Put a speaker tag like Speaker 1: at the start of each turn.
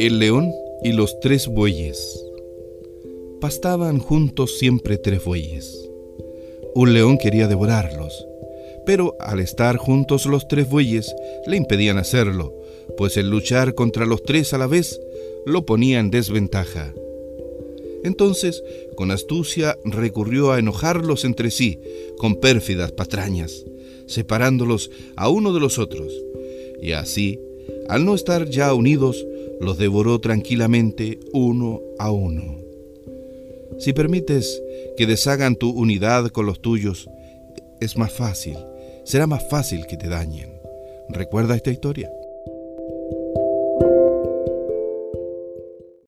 Speaker 1: El león y los tres bueyes. Pastaban juntos siempre tres bueyes. Un león quería devorarlos, pero al estar juntos los tres bueyes le impedían hacerlo, pues el luchar contra los tres a la vez lo ponía en desventaja. Entonces, con astucia recurrió a enojarlos entre sí, con pérfidas patrañas, separándolos a uno de los otros, y así, al no estar ya unidos, los devoró tranquilamente uno a uno. Si permites que deshagan tu unidad con los tuyos, es más fácil, será más fácil que te dañen. ¿Recuerda esta historia?